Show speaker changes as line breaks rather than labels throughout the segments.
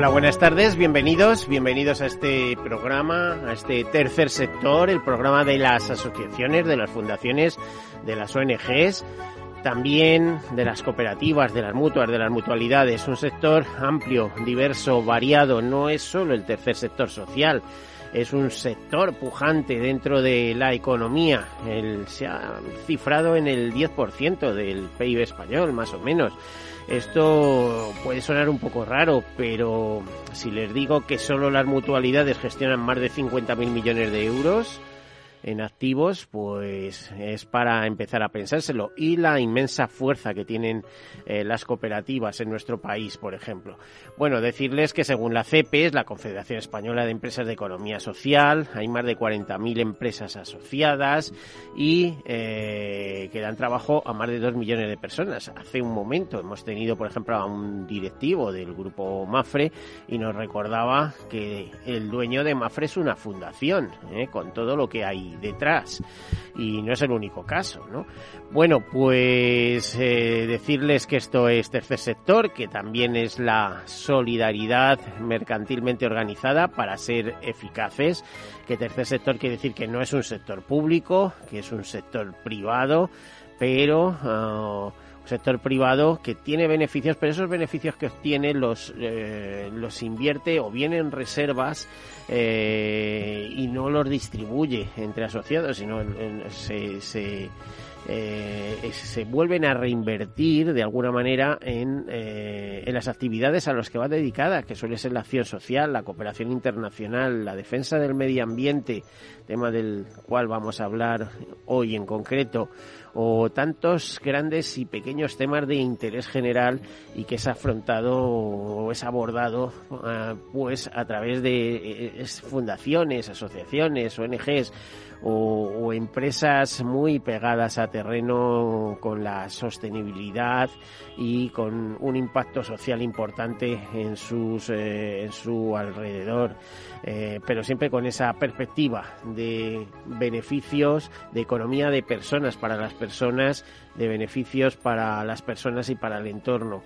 Hola, buenas tardes, bienvenidos, bienvenidos a este programa, a este tercer sector, el programa de las asociaciones, de las fundaciones, de las ONGs, también de las cooperativas, de las mutuas, de las mutualidades, un sector amplio, diverso, variado, no es solo el tercer sector social, es un sector pujante dentro de la economía. Se ha cifrado en el 10% del PIB español, más o menos. Esto puede sonar un poco raro, pero si les digo que solo las mutualidades gestionan más de 50.000 millones de euros, en activos, pues es para empezar a pensárselo. Y la inmensa fuerza que tienen eh, las cooperativas en nuestro país, por ejemplo. Bueno, decirles que según la CEPES, la Confederación Española de Empresas de Economía Social, hay más de 40.000 empresas asociadas y eh, que dan trabajo a más de 2 millones de personas. Hace un momento hemos tenido, por ejemplo, a un directivo del grupo Mafre y nos recordaba que el dueño de Mafre es una fundación, eh, con todo lo que hay detrás. Y no es el único caso, ¿no? Bueno, pues eh, decirles que esto es tercer sector, que también es la solidaridad mercantilmente organizada para ser eficaces, que tercer sector quiere decir que no es un sector público, que es un sector privado, pero... Uh, sector privado que tiene beneficios, pero esos beneficios que obtiene los, eh, los invierte o bien en reservas eh, y no los distribuye entre asociados, sino se, se, eh, se vuelven a reinvertir de alguna manera en, en las actividades a las que va dedicada, que suele ser la acción social, la cooperación internacional, la defensa del medio ambiente, tema del cual vamos a hablar hoy en concreto, o tantos grandes y pequeños temas de interés general y que es afrontado o es abordado uh, pues a través de eh, fundaciones, asociaciones, ONGs o, o, empresas muy pegadas a terreno con la sostenibilidad y con un impacto social importante en sus eh, en su alrededor. Eh, pero siempre con esa perspectiva de beneficios de economía de personas para las personas de beneficios para las personas y para el entorno.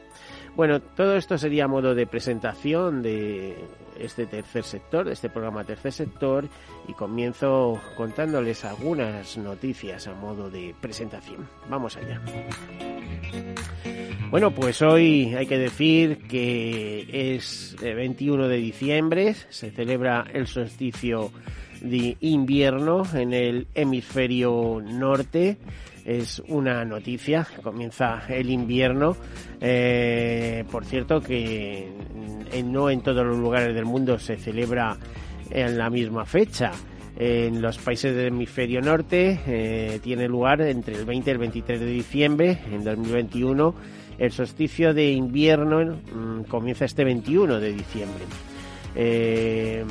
Bueno, todo esto sería modo de presentación de este tercer sector, este programa Tercer Sector, y comienzo contándoles algunas noticias a modo de presentación. Vamos allá. Bueno, pues hoy hay que decir que es 21 de diciembre, se celebra el solsticio de invierno en el hemisferio norte es una noticia. Comienza el invierno. Eh, por cierto, que no en todos los lugares del mundo se celebra en la misma fecha. En los países del hemisferio norte eh, tiene lugar entre el 20 y el 23 de diciembre en 2021. El solsticio de invierno mm, comienza este 21 de diciembre. Eh,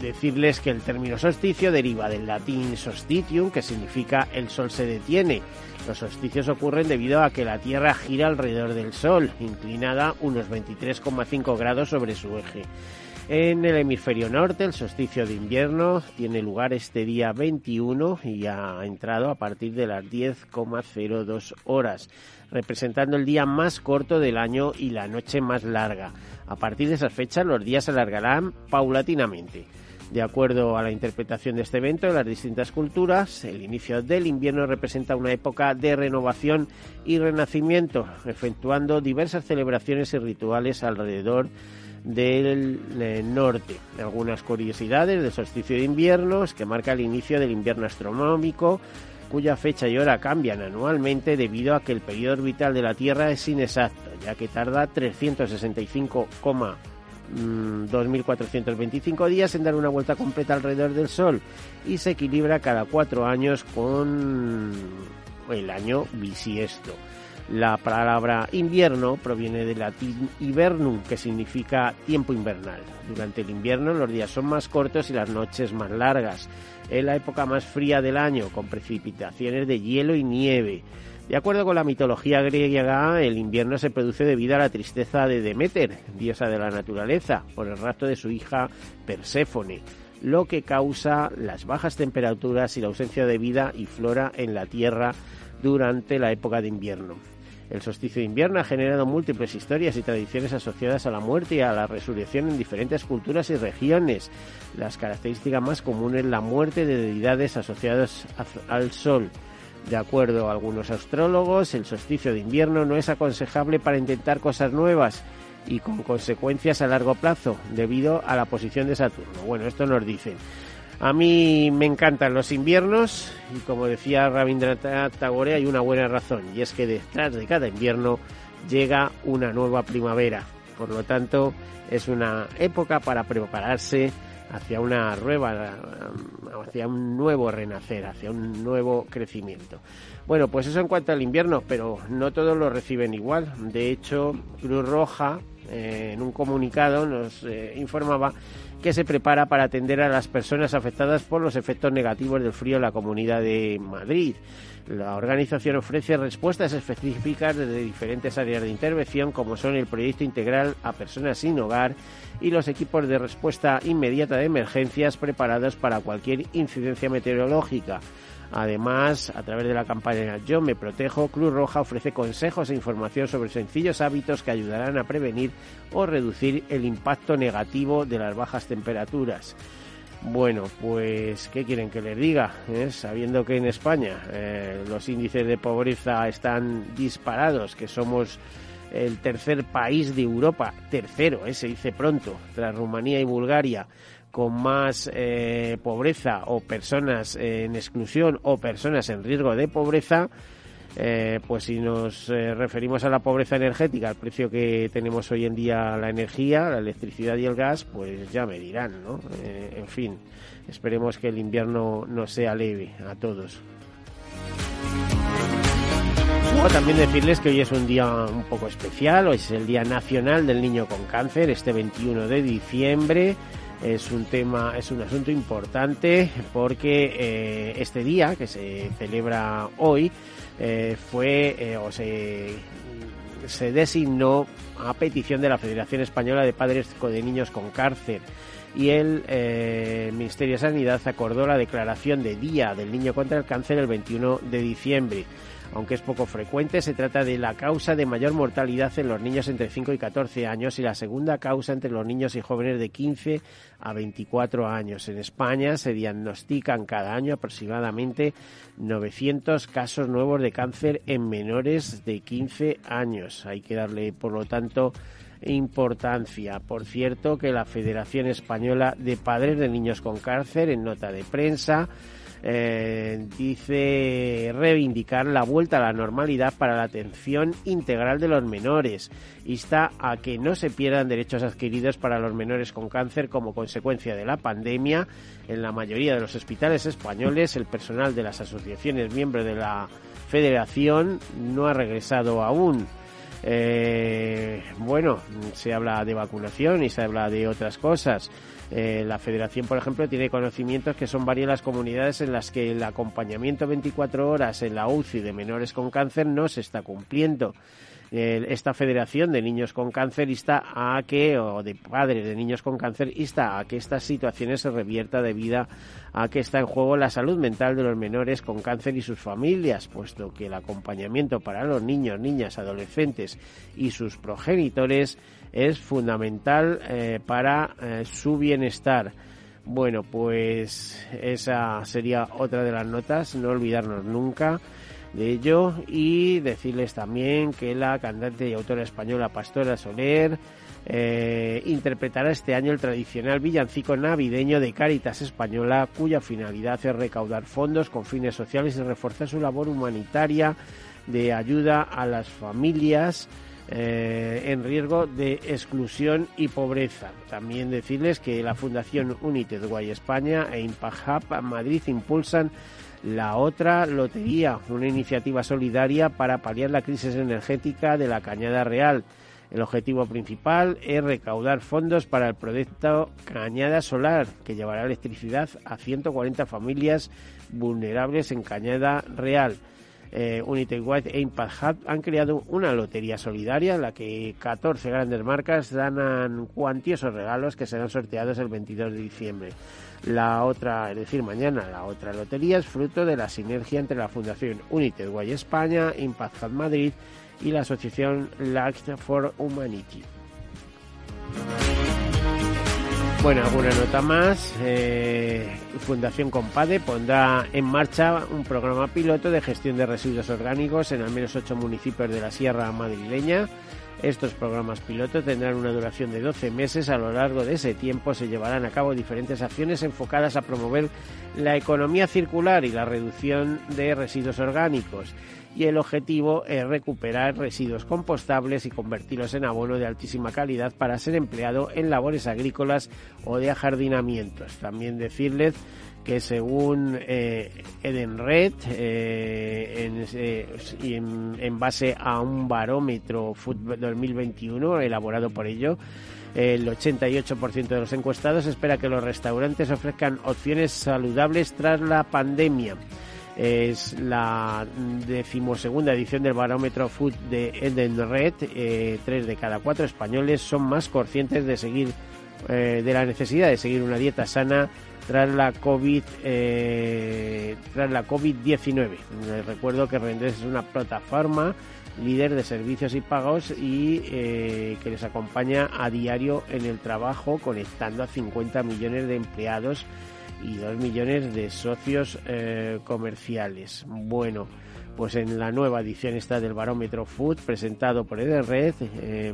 decirles que el término solsticio deriva del latín solstitium, que significa el sol se detiene. Los solsticios ocurren debido a que la Tierra gira alrededor del Sol, inclinada unos 23,5 grados sobre su eje. En el hemisferio norte, el solsticio de invierno tiene lugar este día 21 y ha entrado a partir de las 10,02 horas, representando el día más corto del año y la noche más larga. A partir de esa fecha, los días se alargarán paulatinamente. De acuerdo a la interpretación de este evento en las distintas culturas, el inicio del invierno representa una época de renovación y renacimiento, efectuando diversas celebraciones y rituales alrededor del eh, norte. Algunas curiosidades del solsticio de invierno es que marca el inicio del invierno astronómico, cuya fecha y hora cambian anualmente debido a que el periodo orbital de la Tierra es inexacto, ya que tarda 365, 2.425 mm, días en dar una vuelta completa alrededor del Sol y se equilibra cada cuatro años con el año bisiesto. La palabra invierno proviene del latín hibernum, que significa tiempo invernal. Durante el invierno los días son más cortos y las noches más largas. Es la época más fría del año, con precipitaciones de hielo y nieve. De acuerdo con la mitología griega, el invierno se produce debido a la tristeza de Demeter, diosa de la naturaleza, por el rapto de su hija Perséfone, lo que causa las bajas temperaturas y la ausencia de vida y flora en la tierra durante la época de invierno. El solsticio de invierno ha generado múltiples historias y tradiciones asociadas a la muerte y a la resurrección en diferentes culturas y regiones. Las características más comunes la muerte de deidades asociadas al sol. De acuerdo a algunos astrólogos, el solsticio de invierno no es aconsejable para intentar cosas nuevas y con consecuencias a largo plazo debido a la posición de Saturno. Bueno, esto nos dicen. A mí me encantan los inviernos y como decía Rabindranath Tagore hay una buena razón y es que detrás de cada invierno llega una nueva primavera. Por lo tanto, es una época para prepararse hacia una nueva, hacia un nuevo renacer, hacia un nuevo crecimiento. Bueno, pues eso en cuanto al invierno, pero no todos lo reciben igual. De hecho, Cruz Roja eh, en un comunicado nos eh, informaba que se prepara para atender a las personas afectadas por los efectos negativos del frío en la Comunidad de Madrid. La organización ofrece respuestas específicas desde diferentes áreas de intervención, como son el proyecto integral a personas sin hogar y los equipos de respuesta inmediata de emergencias preparados para cualquier incidencia meteorológica. Además, a través de la campaña Yo me protejo, Cruz Roja ofrece consejos e información sobre sencillos hábitos que ayudarán a prevenir o reducir el impacto negativo de las bajas temperaturas. Bueno, pues, ¿qué quieren que les diga? ¿Eh? Sabiendo que en España eh, los índices de pobreza están disparados, que somos el tercer país de Europa, tercero, ¿eh? se dice pronto, tras Rumanía y Bulgaria, con más eh, pobreza o personas en exclusión o personas en riesgo de pobreza, eh, pues si nos eh, referimos a la pobreza energética, al precio que tenemos hoy en día la energía, la electricidad y el gas, pues ya me dirán, ¿no? en fin, esperemos que el invierno no sea leve a todos. También decirles que hoy es un día un poco especial, hoy es el Día Nacional del Niño con Cáncer, este 21 de diciembre es un tema, es un asunto importante porque eh, este día que se celebra hoy eh, fue eh, o se, se designó a petición de la Federación Española de Padres de Niños con Cáncer y el Ministerio de Sanidad acordó la declaración de Día del Niño contra el Cáncer el 21 de diciembre aunque es poco frecuente, se trata de la causa de mayor mortalidad en los niños entre 5 y 14 años y la segunda causa entre los niños y jóvenes de 15 a 24 años. En España se diagnostican cada año aproximadamente 900 casos nuevos de cáncer en menores de 15 años. Hay que darle, por lo tanto, importancia. Por cierto, que la Federación Española de Padres de Niños con Cáncer, en nota de prensa, eh, dice reivindicar la vuelta a la normalidad para la atención integral de los menores. Insta a que no se pierdan derechos adquiridos para los menores con cáncer como consecuencia de la pandemia. En la mayoría de los hospitales españoles, el personal de las asociaciones miembros de la federación no ha regresado aún. Eh, bueno, se habla de vacunación y se habla de otras cosas. Eh, la federación, por ejemplo, tiene conocimientos que son varias las comunidades en las que el acompañamiento 24 horas en la UCI de menores con cáncer no se está cumpliendo. esta federación de niños con cáncer insta a que, o de padres de niños con cáncer, insta a que estas situaciones se revierta debido a que está en juego la salud mental de los menores con cáncer y sus familias, puesto que el acompañamiento para los niños, niñas, adolescentes y sus progenitores es fundamental eh, para eh, su bienestar. Bueno, pues esa sería otra de las notas, no olvidarnos nunca de ello y decirles también que la cantante y autora española Pastora Soler eh, interpretará este año el tradicional villancico navideño de Caritas Española, cuya finalidad es recaudar fondos con fines sociales y reforzar su labor humanitaria de ayuda a las familias eh, en riesgo de exclusión y pobreza. También decirles que la Fundación United Guay España e Impact Hub Madrid impulsan La otra, Lotería, una iniciativa solidaria para paliar la crisis energética de la Cañada Real. El objetivo principal es recaudar fondos para el proyecto Cañada Solar, que llevará electricidad a 140 familias vulnerables en Cañada Real. Eh, United White e Impact Hub han creado una lotería solidaria en la que 14 grandes marcas dan cuantiosos regalos que serán sorteados el 22 de diciembre. La otra, es decir, mañana, la otra lotería es fruto de la sinergia entre la Fundación United Way España, Impact Hub Madrid y la asociación Light for Humanity. Bueno, alguna nota más. Eh, Fundación Compade pondrá en marcha un programa piloto de gestión de residuos orgánicos en al menos ocho municipios de la Sierra Madrileña. Estos programas piloto tendrán una duración de 12 meses. A lo largo de ese tiempo se llevarán a cabo diferentes acciones enfocadas a promover la economía circular y la reducción de residuos orgánicos y el objetivo es recuperar residuos compostables y convertirlos en abono de altísima calidad para ser empleado en labores agrícolas o de ajardinamientos. También decirles que según eh, Edenred, eh, en, base a un barómetro 2021 elaborado por ello, el 88% de los encuestados espera que los restaurantes ofrezcan opciones saludables tras la pandemia. Es la decimosegunda edición del barómetro Food de Edenred. Eh, tres de cada cuatro españoles son más conscientes de seguir eh, de la necesidad de seguir una dieta sana tras la COVID eh, tras la COVID-19. recuerdo que Rendes es una plataforma líder de servicios y pagos y eh, que les acompaña a diario en el trabajo conectando a 50 millones de empleados y 2 millones de socios eh, comerciales. Bueno, pues en la nueva edición está del Barómetro Food presentado por Edenred eh,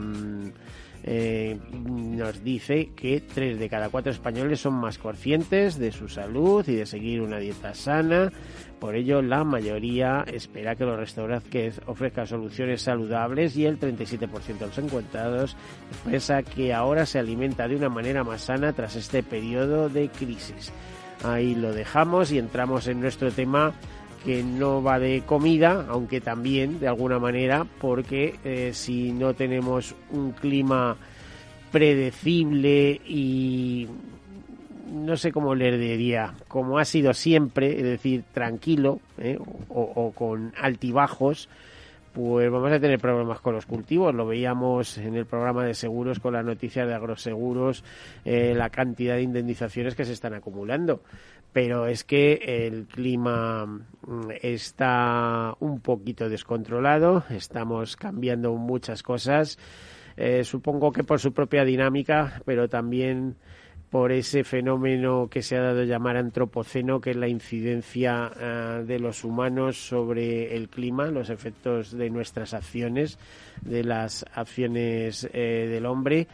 eh, nos dice que 3 de cada 4 españoles son más conscientes de su salud y de seguir una dieta sana. Por ello, la mayoría espera que los restaurantes ofrezcan soluciones saludables y el 37% de los encuestados expresa que ahora se alimenta de una manera más sana tras este periodo de crisis. Ahí lo dejamos y entramos en nuestro tema que no va de comida, aunque también de alguna manera, porque eh, si no tenemos un clima predecible y no sé cómo le diría, como ha sido siempre, es decir, tranquilo eh, o, con altibajos, pues vamos a tener problemas con los cultivos. Lo veíamos en el programa de seguros con la noticia de agroseguros, eh, la cantidad de indemnizaciones que se están acumulando. Pero es que el clima mm, está un poquito descontrolado, estamos cambiando muchas cosas. Eh, supongo que por su propia dinámica, pero también por ese fenómeno que se ha dado llamar antropoceno, que es la incidencia eh, de los humanos sobre el clima, los efectos de nuestras acciones, de las acciones eh, del hombre.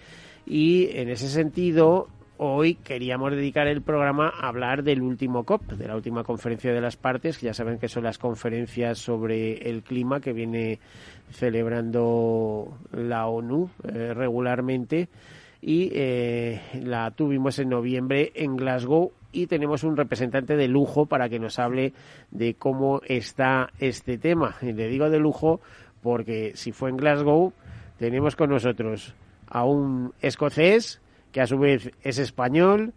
Y en ese sentido, hoy queríamos dedicar el programa a hablar del último COP, de la última conferencia de las partes, que ya saben que son las conferencias sobre el clima que viene celebrando la ONU eh, regularmente y eh, la tuvimos en noviembre en Glasgow y tenemos un representante de lujo para que nos hable de cómo está este tema. Y le digo de lujo porque si fue en Glasgow tenemos con nosotros a un escocés que a su vez es español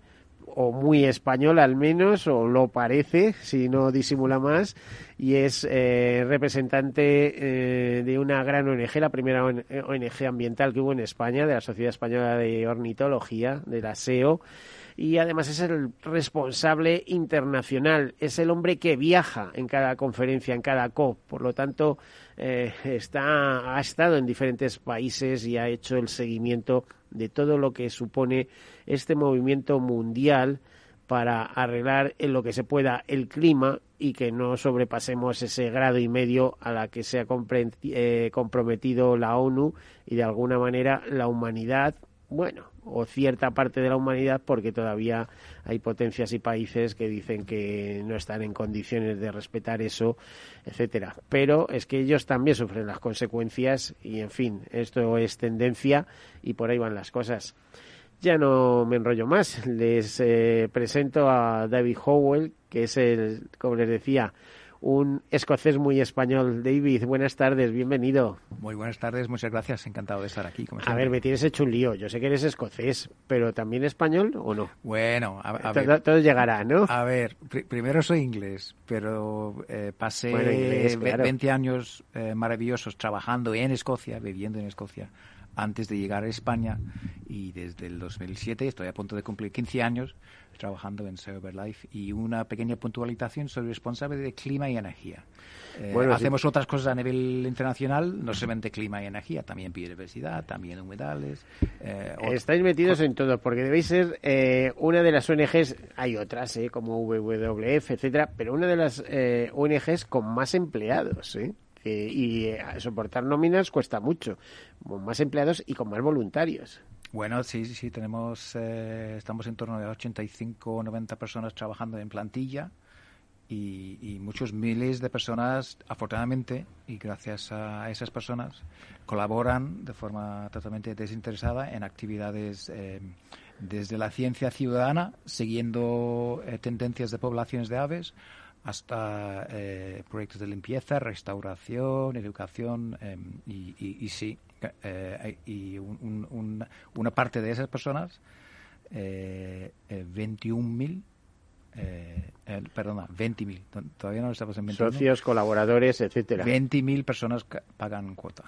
o muy español al menos, o lo parece, si no disimula más, y es eh, representante eh, de una gran ONG, la primera ONG ambiental que hubo en España, de la Sociedad Española de Ornitología, de la SEO, y además es el responsable internacional, es el hombre que viaja en cada conferencia, en cada COP, por lo tanto eh, está, ha estado en diferentes países y ha hecho el seguimiento de todo lo que supone este movimiento mundial para arreglar en lo que se pueda el clima y que no sobrepasemos ese grado y medio a la que se ha eh, comprometido la ONU y de alguna manera la humanidad, bueno, o cierta parte de la humanidad porque todavía hay potencias y países que dicen que no están en condiciones de respetar eso, etcétera. Pero es que ellos también sufren las consecuencias y en fin, esto es tendencia y por ahí van las cosas. Ya no me enrollo más. Les eh, presento a David Howell, que es el, como les decía, un escocés muy español. David, buenas tardes, bienvenido.
Muy buenas tardes, muchas gracias, encantado de estar aquí.
a ver, me tienes hecho un lío. Yo sé que eres escocés, pero ¿también español o no?
Bueno, a,
a todo, ver. Todo llegará, ¿no?
A ver, pr primero soy inglés, pero eh, pasé bueno, inglés, claro. 20 años eh, maravillosos trabajando en Escocia, viviendo en Escocia antes de llegar a España y desde el 2007 estoy a punto de cumplir 15 años trabajando en Cyberlife y una pequeña puntualización soy responsable de clima y energía. Eh, bueno, hacemos sí. otras cosas a nivel internacional, no solamente clima y energía, también biodiversidad, también humedales.
Eh, Estáis metidos en todo, porque debéis ser eh, una de las ONGs, hay otras, eh, como WWF, etcétera, pero una de las eh, ONGs con más empleados, ¿eh? Y eh, soportar nóminas cuesta mucho, con más empleados y con más voluntarios.
Bueno, sí, sí, tenemos, eh, estamos en torno de 85 o 90 personas trabajando en plantilla y, y, muchos miles de personas, afortunadamente, y gracias a esas personas, colaboran de forma totalmente desinteresada en actividades eh, desde la ciencia ciudadana, siguiendo eh, tendencias de poblaciones de aves, hasta eh, proyectos de limpieza, restauración, educación eh, y, y, y, sí, eh, y un, un, una parte de esas personas, eh, 21.000, eh, perdona, 20.000, todavía no estamos en 20.000.
Socios, colaboradores, etcétera.
20.000 personas pagan cuota.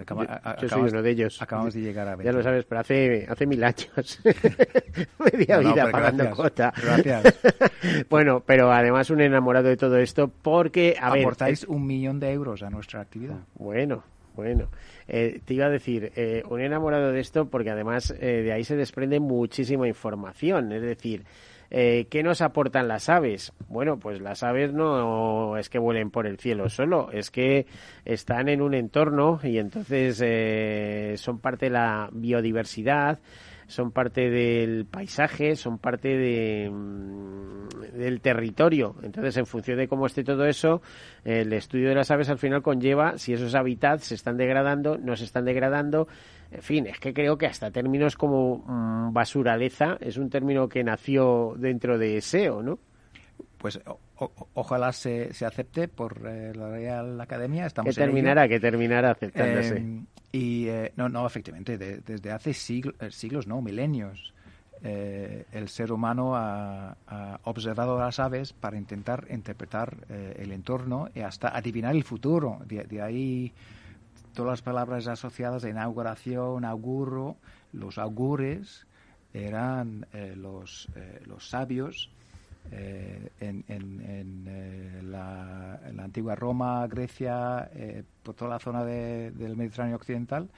Acaba, yo, yo acabas, soy uno de ellos.
Acabamos de llegar a 20.
Ya lo sabes, pero hace, hace mil años. Media no, vida no, pagando
gracias,
cuota.
Gracias.
bueno, pero además un enamorado de todo esto porque... A
Aportáis
ver,
un millón de euros a nuestra actividad.
Bueno, bueno. Eh, te iba a decir, eh, un enamorado de esto porque además eh, de ahí se desprende muchísima información. Es decir, eh, ¿Qué nos aportan las aves? Bueno, pues las aves no es que vuelen por el cielo solo, es que están en un entorno y entonces eh, son parte de la biodiversidad, son parte del paisaje, son parte de, del territorio. Entonces, en función de cómo esté todo eso, el estudio de las aves al final conlleva si esos hábitats se están degradando, no se están degradando. En fin, es que creo que hasta términos como mmm, basuraleza es un término que nació dentro de SEO, ¿no?
Pues o, ojalá se, se, acepte por eh, la Real Academia. Estamos
que terminara, que terminara aceptándose.
Eh, y eh, no, no, efectivamente, de, desde hace siglos, siglos, no, milenios, eh, el ser humano ha, ha, observado las aves para intentar interpretar eh, el entorno y hasta adivinar el futuro. De, de, ahí todas las palabras asociadas a inauguración, auguro, los augures eran eh, los, los sabios eh, en, en, en, eh, la, en, la, antigua Roma, Grecia, eh, por toda la zona de, del Mediterráneo occidental,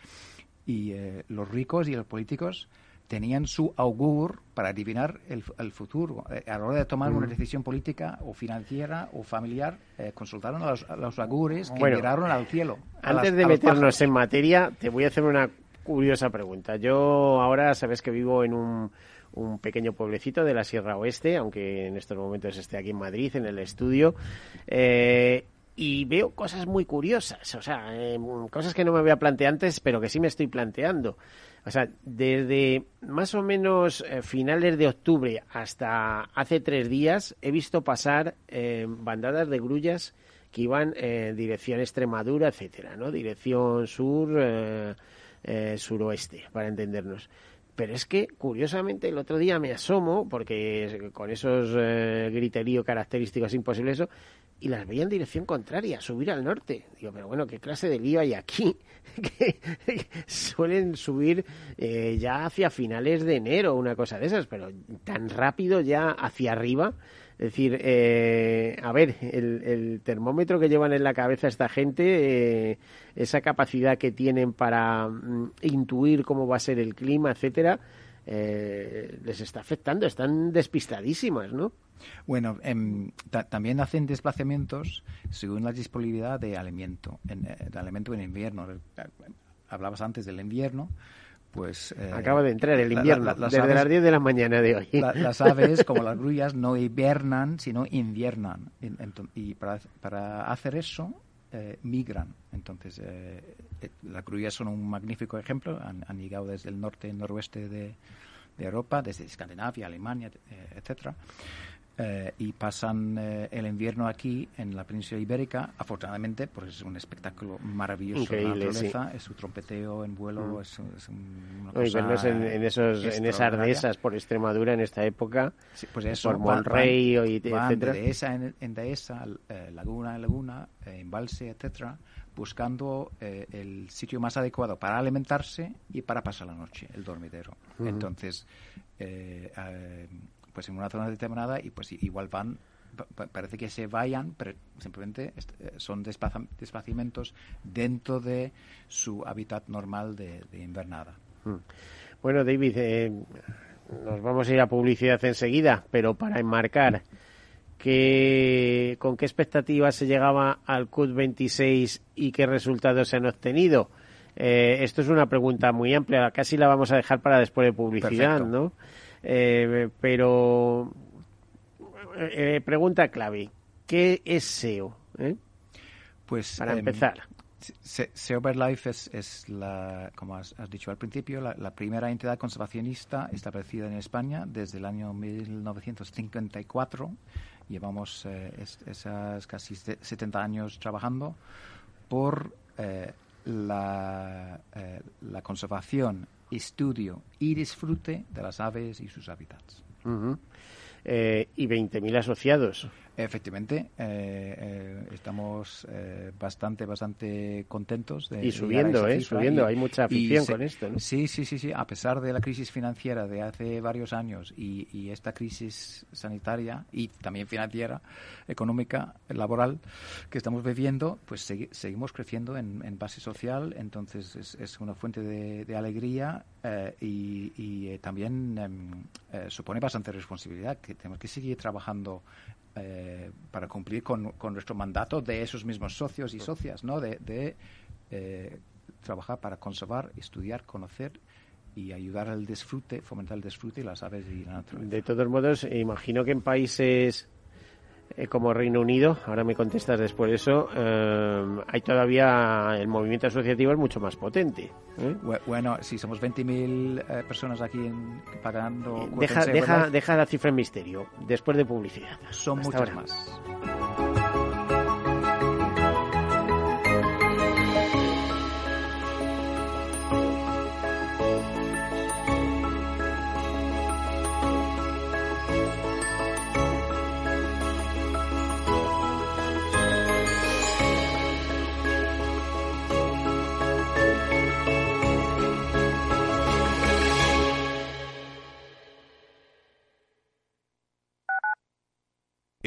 y eh, los ricos y los políticos tenían su augur para adivinar el, el futuro. Eh, a la hora de tomar mm. una decisión política o financiera o familiar, consultaron a los, a los augures que
bueno,
miraron al cielo.
Antes
las,
de meternos en materia, te voy a hacer una curiosa pregunta. Yo ahora sabes que vivo en un un pequeño pueblecito de la Sierra Oeste, aunque en estos momentos esté aquí en Madrid, en el estudio. Eh, y veo cosas muy curiosas, o sea, eh, cosas que no me había planteado antes, pero que sí me estoy planteando. O sea, desde más o menos eh, finales de octubre hasta hace tres días he visto pasar eh, bandadas de grullas que iban en dirección Extremadura, etcétera, ¿no? Dirección sur, eh, suroeste, para entendernos. Pero es que, curiosamente, el otro día me asomo, porque con esos eh, griterío característicos imposibles eso, y las veía en dirección contraria, subir al norte. Digo, pero bueno, ¿qué clase de lío hay aquí? que suelen subir eh, ya hacia finales de enero, una cosa de esas, pero tan rápido ya hacia arriba. Es decir, eh, a ver, el, el, termómetro que llevan en la cabeza esta gente, eh, esa capacidad que tienen para mm, intuir cómo va a ser el clima, etcétera, eh, les está afectando, están despistadísimas, ¿no?
Bueno, eh, también hacen desplazamientos según la disponibilidad de alimento, en, de alimento en invierno. Hablabas antes del invierno, pues eh,
acaba de entrar el invierno la, la, las desde aves, las 10 de la mañana de hoy.
la, las aves como las grullas no hibernan sino inviernan. Y para, para hacer eso eh, migran. Entonces eh, las grullas son un magnífico ejemplo han, han, llegado desde el norte y noroeste de, Europa, desde Escandinavia, Alemania, etcétera. Eh, y pasan eh, el invierno aquí en la península ibérica, afortunadamente, porque es un espectáculo maravilloso de la naturaleza, es su trompeteo en vuelo, mm. es, una
cosa en, en, esos, en esas dehesas por Extremadura en esta época, pues eso, por Monrey, y,
van de dehesa en, en dehesa, eh, laguna en laguna, embalse, etcétera, buscando el sitio más adecuado para alimentarse y para pasar la noche, el dormidero. Entonces, pues en una zona determinada y pues igual van parece que se vayan, pero simplemente eh, son desplazamientos dentro de su hábitat normal de, invernada. Hmm.
Bueno, David, eh, nos vamos a ir a publicidad enseguida, pero para enmarcar, que, ¿con qué expectativas se llegaba al CUT 26 y qué resultados se han obtenido? Eh, esto es una pregunta muy amplia, casi la vamos a dejar para después de publicidad, ¿no? Eh, pero, eh, pregunta clave, ¿qué es SEO? Eh?
Pues
para em, empezar.
SEO Life es, es la, como has, dicho al principio, la, primera entidad conservacionista establecida en España desde el año 1954. Llevamos esas casi 70 años trabajando por la, la conservación estudio y disfrute de las aves y sus hábitats.
Eh, y 20.000 asociados.
Efectivamente, eh, eh, estamos eh, bastante, bastante contentos. De,
y subiendo, ¿eh? Subiendo, hay mucha afición con esto. ¿no?
Sí, sí, sí, sí. A pesar de la crisis financiera de hace varios años y, y esta crisis sanitaria y también financiera, económica, laboral que estamos viviendo, pues seguimos creciendo en, en, base social. Entonces es, es una fuente de, de alegría y, y también em, supone bastante responsabilidad que tenemos que seguir trabajando eh, para cumplir con, nuestro mandato de esos mismos socios y socias, ¿no? De, eh, trabajar para conservar, estudiar, conocer y ayudar al disfrute, fomentar el disfrute y las aves y la naturaleza.
De todos modos, imagino que en países eh, como Reino Unido, ahora me contestas después de eso, eh, hay todavía el movimiento asociativo es mucho más potente.
¿eh? Bueno, si somos 20.000 personas aquí pagando.
Deja, deja, deja la cifra en misterio, después de publicidad.
Son muchas más.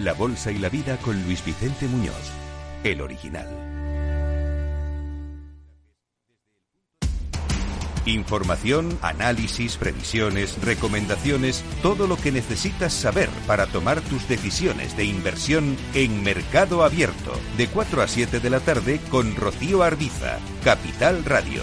la bolsa y la vida con Luis Vicente Muñoz, el original. Información, análisis, previsiones, recomendaciones, todo lo que necesitas saber para tomar tus decisiones de inversión en Mercado Abierto, de 4 a 7 de la tarde con Rocío Arbiza, Capital Radio.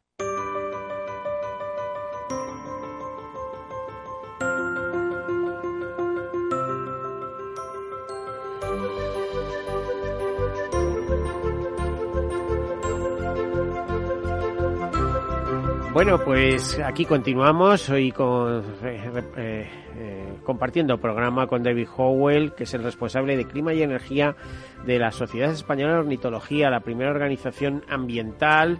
Bueno, pues aquí continuamos hoy con, eh, eh, eh, compartiendo programa con David Howell, que es el responsable de clima y energía de la Sociedad Española de Ornitología, la primera organización ambiental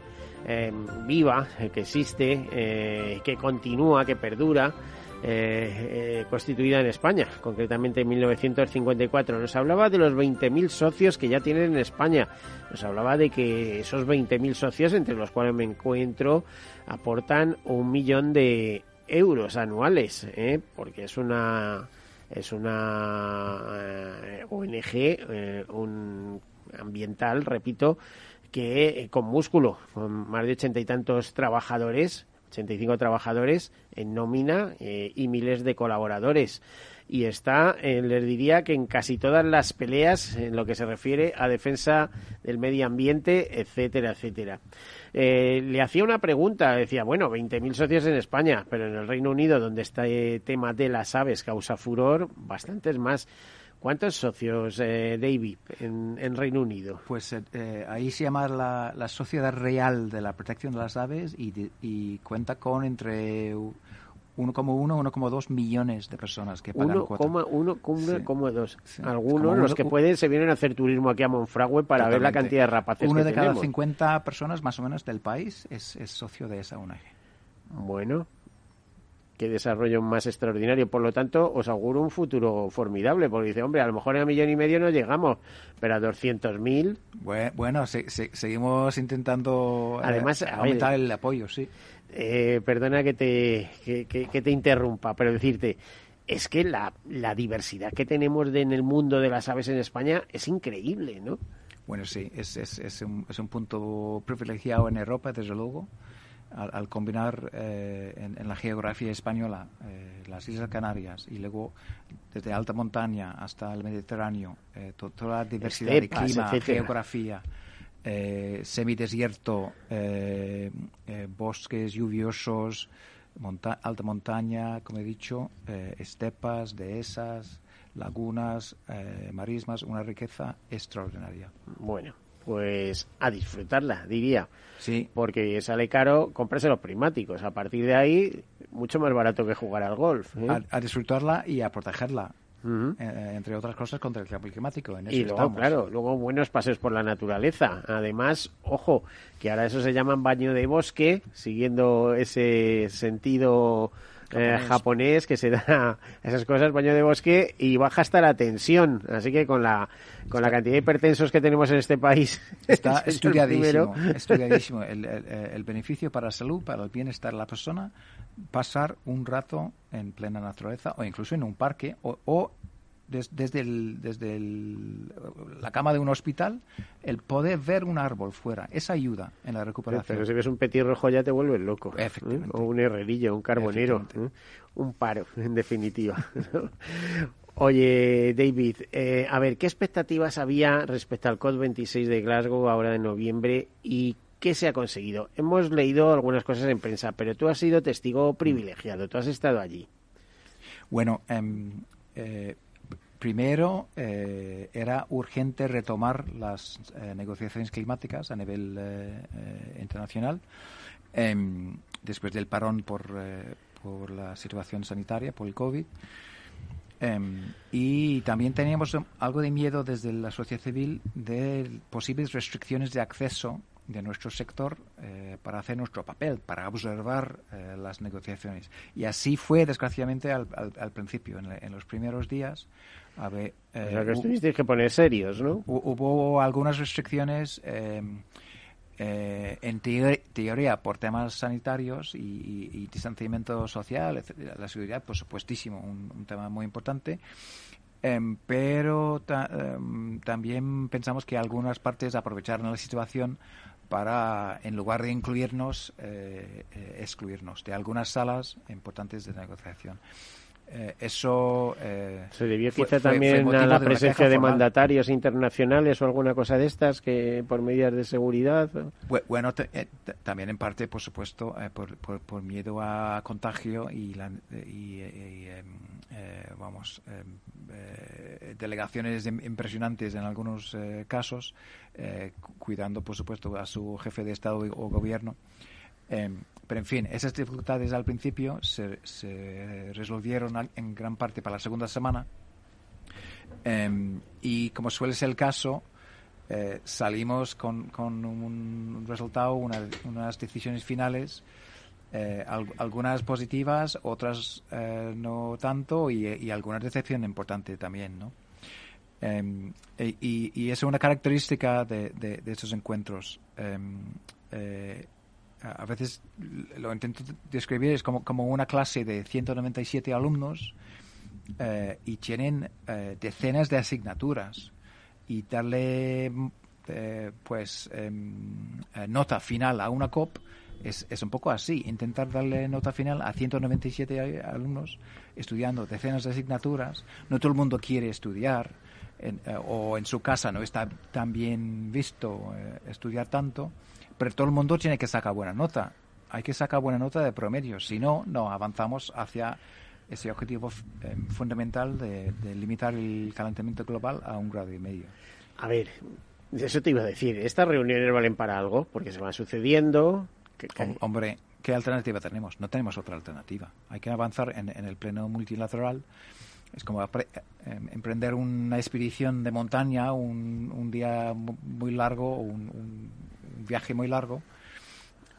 viva que existe, que continúa, que perdura eh, eh, constituida en España, concretamente en 1954. Nos hablaba de los 20.000 socios que ya tienen en España. Nos hablaba de que esos 20.000 socios, entre los cuales me encuentro, aportan un millón de euros anuales, ¿eh? porque es una es una ONG un ambiental, repito, que con músculo, con más de ochenta y tantos trabajadores 85 trabajadores en nómina eh, y miles de colaboradores. Y está, eh, les diría que en casi todas las peleas en lo que se refiere a defensa del medio ambiente, etcétera, etcétera. Eh, le hacía una pregunta, decía, bueno, 20.000 socios en España, pero en el Reino Unido, donde este tema de las aves causa furor, bastantes más. ¿Cuántos socios, eh, David, en, Reino Unido?
Pues eh, eh, ahí se llama la, Sociedad Real de la Protección de las Aves y, cuenta con entre 1,1 y 1,2 millones de personas que pagan
1,2. Algunos, los que pueden, se vienen a hacer turismo aquí a Monfragüe para ver la cantidad de rapaces
Uno
de
cada 50 personas más o menos del país es, es socio de esa ONG.
Bueno, qué desarrollo más extraordinario. Por lo tanto, os auguro un futuro formidable, porque dice, hombre, a lo mejor a millón y medio no llegamos, pero a 200.000...
Bueno, seguimos intentando
eh, Además,
aumentar el apoyo, sí.
Eh, perdona que te, que, te interrumpa, pero decirte, es que la, la diversidad que tenemos en el mundo de las aves en España es increíble, ¿no?
Bueno, sí, es, es, es, un, es un punto privilegiado en Europa, desde luego al, combinar eh, en, la geografía española eh, las Islas Canarias y luego desde alta montaña hasta el Mediterráneo, eh, toda la diversidad de clima, geografía, semidesierto, bosques lluviosos, alta montaña, como he dicho, estepas, dehesas, lagunas, marismas, una riqueza extraordinaria.
Bueno, pues a disfrutarla, diría.
Sí.
Porque sale caro comprarse los prismáticos. A partir de ahí, mucho más barato que jugar al golf.
¿eh? A, disfrutarla y a protegerla. Eh, entre otras cosas contra el cambio climático.
y luego, claro, luego buenos paseos por la naturaleza. Además, ojo, que ahora eso se llama baño de bosque, siguiendo ese sentido eh, japonés. que se da esas cosas, baño de bosque, y baja hasta la tensión. Así que con la, con la cantidad de hipertensos que tenemos en este país.
Está estudiadísimo, estudiadísimo. El, el, beneficio para la salud, para el bienestar de la persona, pasar un rato en plena naturaleza o incluso en un parque o, o desde, el, desde la cama de un hospital, el poder ver un árbol fuera, esa ayuda en la recuperación.
Pero si ves un petirrojo ya te vuelves loco.
¿eh?
O un herrerillo, un carbonero, ¿eh? un paro, en definitiva. Oye, David, eh, a ver, ¿qué expectativas había respecto al COP26 de Glasgow ahora de noviembre y qué se ha conseguido? Hemos leído algunas cosas en prensa, pero tú has sido testigo privilegiado, tú has estado allí.
Bueno, em, eh, Primero, eh, era urgente retomar las eh, negociaciones climáticas a nivel eh, internacional em, después del parón por, la situación sanitaria, por el COVID. Em, y también teníamos algo de miedo desde la sociedad civil de posibles restricciones de acceso de nuestro sector para hacer nuestro papel, para observar las negociaciones. Y así fue, desgraciadamente, al, al, principio, en, los primeros días.
A ver, eh, que tuvisteis que poner serios, ¿no?
Hubo algunas restricciones em, eh, en teoría por temas sanitarios y, distanciamiento social, la seguridad, por supuestísimo, un, tema muy importante. Em, pero em, también pensamos que algunas partes aprovecharon la situación para, en lugar de incluirnos, eh, excluirnos de algunas salas importantes de negociación. Eso
se debió quizá también a la presencia de mandatarios internacionales o alguna cosa de estas que por medidas de seguridad.
Bueno también en parte por supuesto por, por, miedo a contagio y, la, y, em, vamos em, delegaciones impresionantes en algunos casos cuidando por supuesto a su jefe de estado o gobierno. Em, pero en fin, esas dificultades al principio se, resolvieron en gran parte para la segunda semana. Em, y como suele ser el caso, eh, salimos con, un resultado, unas decisiones finales, eh, algunas positivas, otras eh, no tanto y, y algunas decepciones importantes también, ¿no? Em, y, y, es una característica de, de, estos encuentros. Em, a veces lo intento describir es como, como una clase de 197 alumnos eh, y tienen eh, decenas de asignaturas. Y darle eh, pues em, nota final a una COP es, es un poco así, intentar darle nota final a 197 alumnos estudiando decenas de asignaturas. No todo el mundo quiere estudiar o en su casa no está tan bien visto estudiar tanto pero todo el mundo tiene que sacar buena nota. Hay que sacar buena nota de promedio, si no, no avanzamos hacia ese objetivo eh, fundamental de, limitar el calentamiento global a un grado y medio.
A ver, eso te iba a decir, estas reuniones valen para algo, porque se van sucediendo.
Hombre, ¿qué alternativa tenemos? No tenemos otra alternativa. Hay que avanzar en, el pleno multilateral. Es como em, emprender una expedición de montaña un, un día muy largo, un, un viaje muy largo,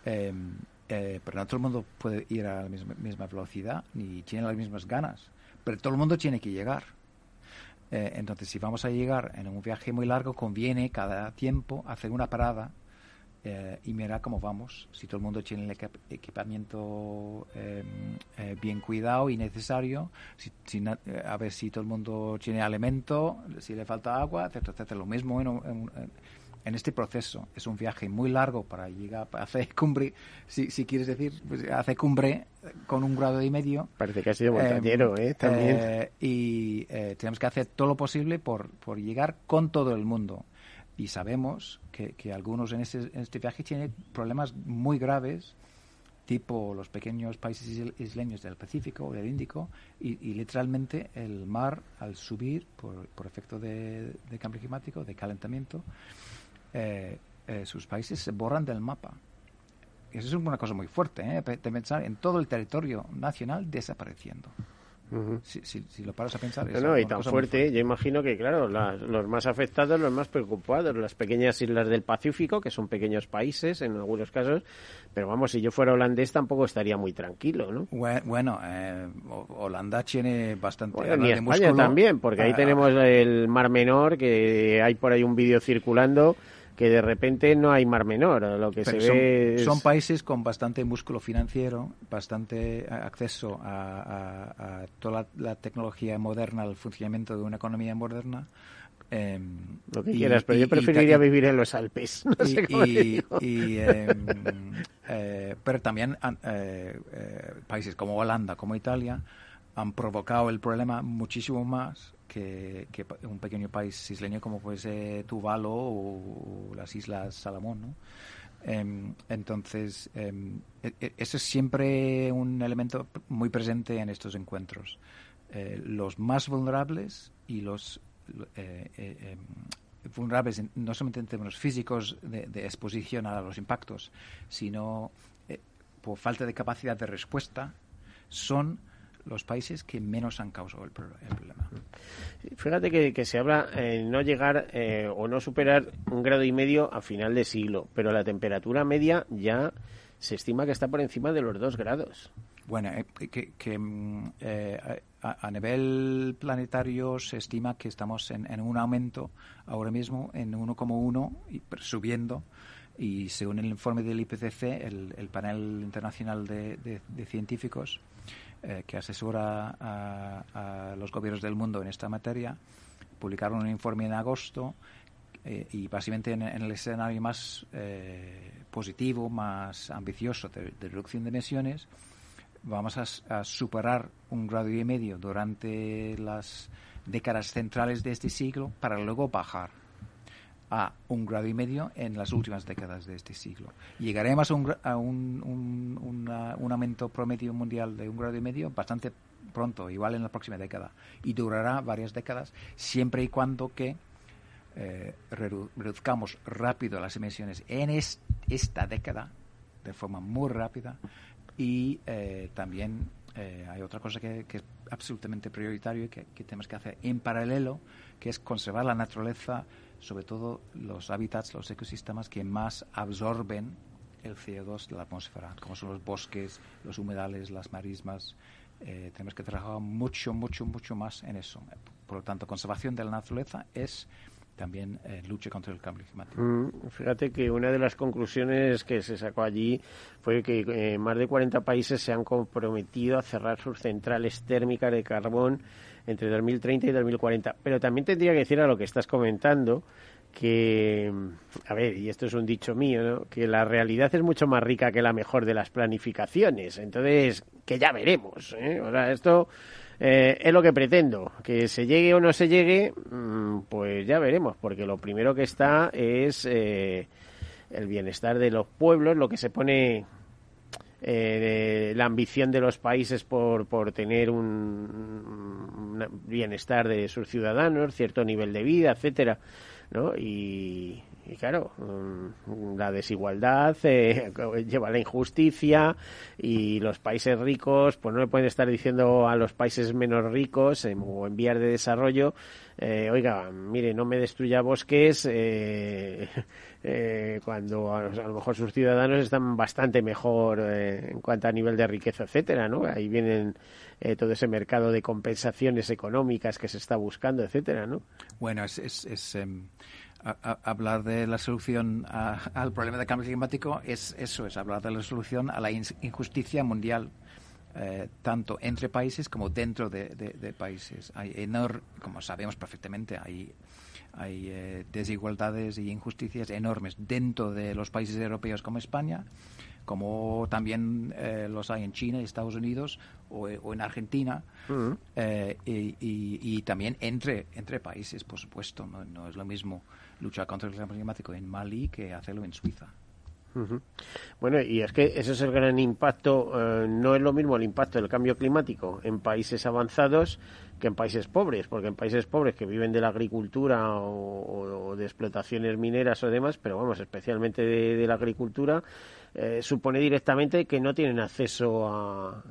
em, eh, pero no todo el mundo puede ir a la misma, velocidad ni tiene las mismas ganas, pero todo el mundo tiene que llegar. Eh, entonces, si vamos a llegar en un viaje muy largo, conviene cada tiempo hacer una parada eh, y mirar cómo vamos. Si todo el mundo tiene el equipamiento em, bien cuidado y necesario, a ver si todo el mundo tiene alimento, si le falta agua, etcétera, Lo mismo en, en este proceso. Es un viaje muy largo para llegar a hacer cumbre, si, si quieres decir, pues, hacer cumbre con un grado y medio.
Parece que ha sido montañero, em, ¿eh? También.
Eh, y eh, tenemos que hacer todo lo posible por, por llegar con todo el mundo. Y sabemos que, que algunos en este, en este viaje tienen problemas muy graves tipo los pequeños países isleños del Pacífico o del Índico, y, literalmente el mar, al subir por, por efecto de, de, cambio climático, de calentamiento, eh, eh, sus países se borran del mapa. Y eso es una cosa muy fuerte, ¿eh? de pensar en todo el territorio nacional desapareciendo. si, lo paras a pensar.
No, y tan fuerte, yo imagino que, claro, los más afectados, los más preocupados, las pequeñas islas del Pacífico, que son pequeños países en algunos casos, pero vamos, si yo fuera holandés tampoco estaría muy tranquilo, ¿no?
Bueno, eh, Holanda tiene bastante.
Bueno, y España también, porque ahí ah, tenemos el Mar Menor, que hay por ahí un vídeo circulando que de repente no hay mar menor. Lo que se
son,
ve
son países con bastante músculo financiero, bastante eh, acceso a, toda la, tecnología moderna, al funcionamiento de una economía moderna.
Em, lo que quieras, pero yo preferiría vivir en los Alpes. No sé cómo
em, eh, pero también eh, países como Holanda, como Italia, han provocado el problema muchísimo más que, un pequeño país isleño como puede ser Tuvalu o, las Islas Salomón. ¿no? Em, entonces, eh, eso es siempre un elemento muy presente en estos encuentros. Eh, los más vulnerables y los eh, em, vulnerables no solamente en términos físicos de, de, exposición a los impactos, sino por falta de capacidad de respuesta, son los países que menos han causado el, problema.
Fíjate que, se habla en no llegar eh, o no superar un grado y medio a final de siglo, pero la temperatura media ya se estima que está por encima de los dos grados.
Bueno, eh, que, mm, eh, a, nivel planetario se estima que estamos en, un aumento ahora mismo en 1,1 y subiendo y según el informe del IPCC, el, panel internacional de científicos, eh, que asesora a, los gobiernos del mundo en esta materia, publicaron un informe en agosto eh, y básicamente en, el escenario más eh, positivo, más ambicioso de, reducción de emisiones, vamos a, superar un grado y medio durante las décadas centrales de este siglo para luego bajar a un grado y medio en las últimas décadas de este siglo. Llegaremos a un, aumento promedio mundial de un grado y medio bastante pronto, igual en la próxima década, y durará varias décadas, siempre y cuando que eh, reduzcamos rápido las emisiones en esta década, de forma muy rápida, y eh, también eh, hay otra cosa que, es absolutamente prioritario y que, que tenemos que hacer en paralelo, que es conservar la naturaleza sobre todo los hábitats, los ecosistemas que más absorben el CO2 de la atmósfera, como son los bosques, los humedales, las marismas. Eh, tenemos que trabajar mucho, mucho, mucho más en eso. Por lo tanto, conservación de la naturaleza es también eh, lucha contra el cambio climático.
Mm, fíjate que una de las conclusiones que se sacó allí fue que eh, más de 40 países se han comprometido a cerrar sus centrales térmicas de carbón entre 2030 y 2040. Pero también tendría que decir a lo que estás comentando que, a ver, y esto es un dicho mío, ¿no? que la realidad es mucho más rica que la mejor de las planificaciones. Entonces, que ya veremos. ¿eh? O sea, esto eh, es lo que pretendo. Que se llegue o no se llegue, mm, pues ya veremos, porque lo primero que está es eh, el bienestar de los pueblos, lo que se pone eh, la ambición de los países por, por tener un, bienestar de sus ciudadanos, cierto nivel de vida, etcétera, ¿no? Y, claro, mm, la desigualdad eh, lleva a la injusticia y los países ricos, pues no le pueden estar diciendo a los países menos ricos o en vías de desarrollo, eh, oiga, mire, no me destruya bosques, eh, eh, cuando a, lo mejor sus ciudadanos están bastante mejor eh, en cuanto a nivel de riqueza, etcétera, ¿no? Ahí vienen eh, todo ese mercado de compensaciones económicas que se está buscando, etcétera, ¿no?
Bueno, es, es, hablar de la solución al problema del cambio climático es eso, es hablar de la solución a la injusticia mundial. tanto entre países como dentro de, de países. Hay enorme, como sabemos perfectamente, hay hay eh, desigualdades y injusticias enormes dentro de los países europeos como España, como también eh, los hay en China, Estados Unidos o, en Argentina, eh, y, también entre, entre países, por supuesto. No, es lo mismo luchar contra el cambio climático en Mali que hacerlo en Suiza.
Bueno, y es que ese es el gran impacto, no es lo mismo el impacto del cambio climático en países avanzados que en países pobres, porque en países pobres que viven de la agricultura o, de explotaciones mineras o demás, pero vamos, especialmente de, la agricultura, eh, supone directamente que no tienen acceso a,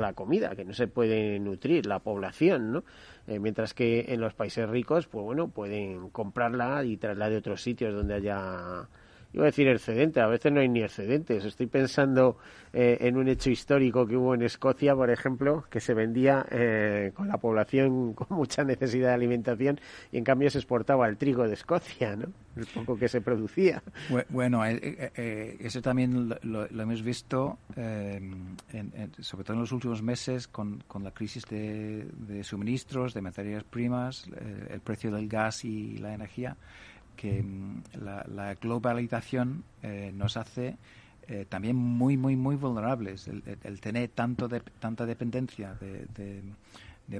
la, comida, que no se puede nutrir la población, ¿no? Eh, mientras que en los países ricos, pues bueno, pueden comprarla y traerla de otros sitios donde haya iba a decir excedente, a veces no hay ni excedentes. Estoy pensando eh, en un hecho histórico que hubo en Escocia, por ejemplo, que se vendía eh, con la población con mucha necesidad de alimentación y en cambio se exportaba el trigo de Escocia, ¿no? El poco que se producía.
Bueno, eh, eso también lo, hemos visto, sobre todo en los últimos meses, con, la crisis de, de suministros, de materias primas, el precio del gas y la energía que mm, la, globalización eh, nos hace eh, también muy, muy, muy vulnerables. El, tener tanto de, tanta dependencia de,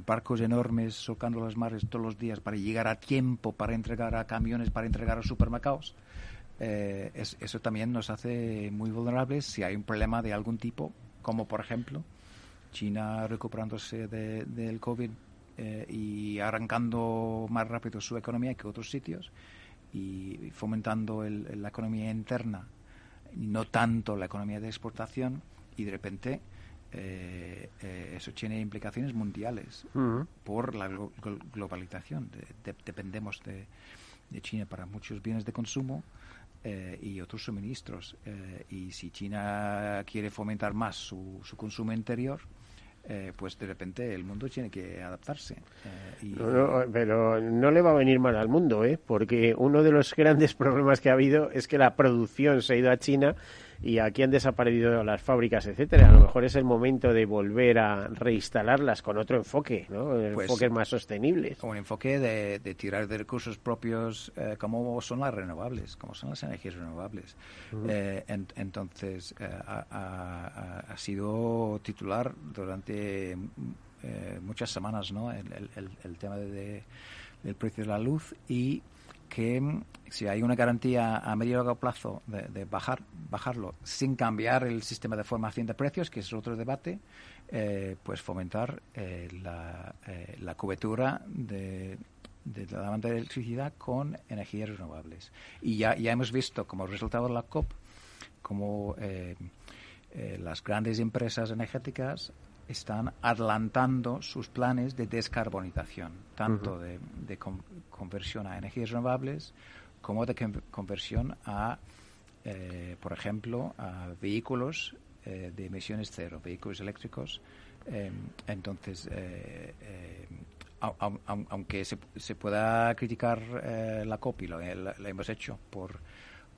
barcos enormes solcando las mares todos los días para llegar a tiempo, para entregar a camiones, para entregar a supermercados, eh, eso también nos hace muy vulnerables si hay un problema de algún tipo, como por ejemplo China recuperándose del COVID y arrancando más rápido su economía que otros sitios y fomentando la economía interna, no tanto la economía de exportación, y de repente eh, eh, eso tiene implicaciones mundiales por la globalización. dependemos de, China para muchos bienes de consumo eh, y otros suministros. y si China quiere fomentar más su consumo interior, eh, pues de repente el mundo tiene que adaptarse.
Eh, pero no le va a venir mal al mundo, ¿eh? porque uno de los grandes problemas que ha habido es que la producción se ha ido a China y aquí han desaparecido las fábricas, etcétera. A lo mejor es el momento de volver a reinstalarlas con otro enfoque, ¿no?
Pues,
enfoques más sostenibles.
Un enfoque de, de tirar de recursos propios eh, como son las renovables, como son las energías renovables. Eh, en- entonces, eh, ha, ha- ha sido titular durante eh, muchas semanas, ¿no? El, el- el- el tema de- de- del precio de la luz y que mm, si hay una garantía a medio y largo plazo de, bajar bajarlo sin cambiar el sistema de formación de precios, que es otro debate, eh, pues fomentar eh, la, eh, la cobertura de, de la demanda de electricidad con energías renovables. Y ya, ya hemos visto como resultado de la COP como eh, las grandes empresas energéticas están adelantando sus planes de descarbonización, tanto de, de con- conversión a energías renovables como de con- conversión a, eh, por ejemplo, a vehículos eh, de emisiones cero, vehículos eléctricos. Eh, entonces, eh, eh, au- aunque se, se pueda criticar la COP y lo, la hemos hecho por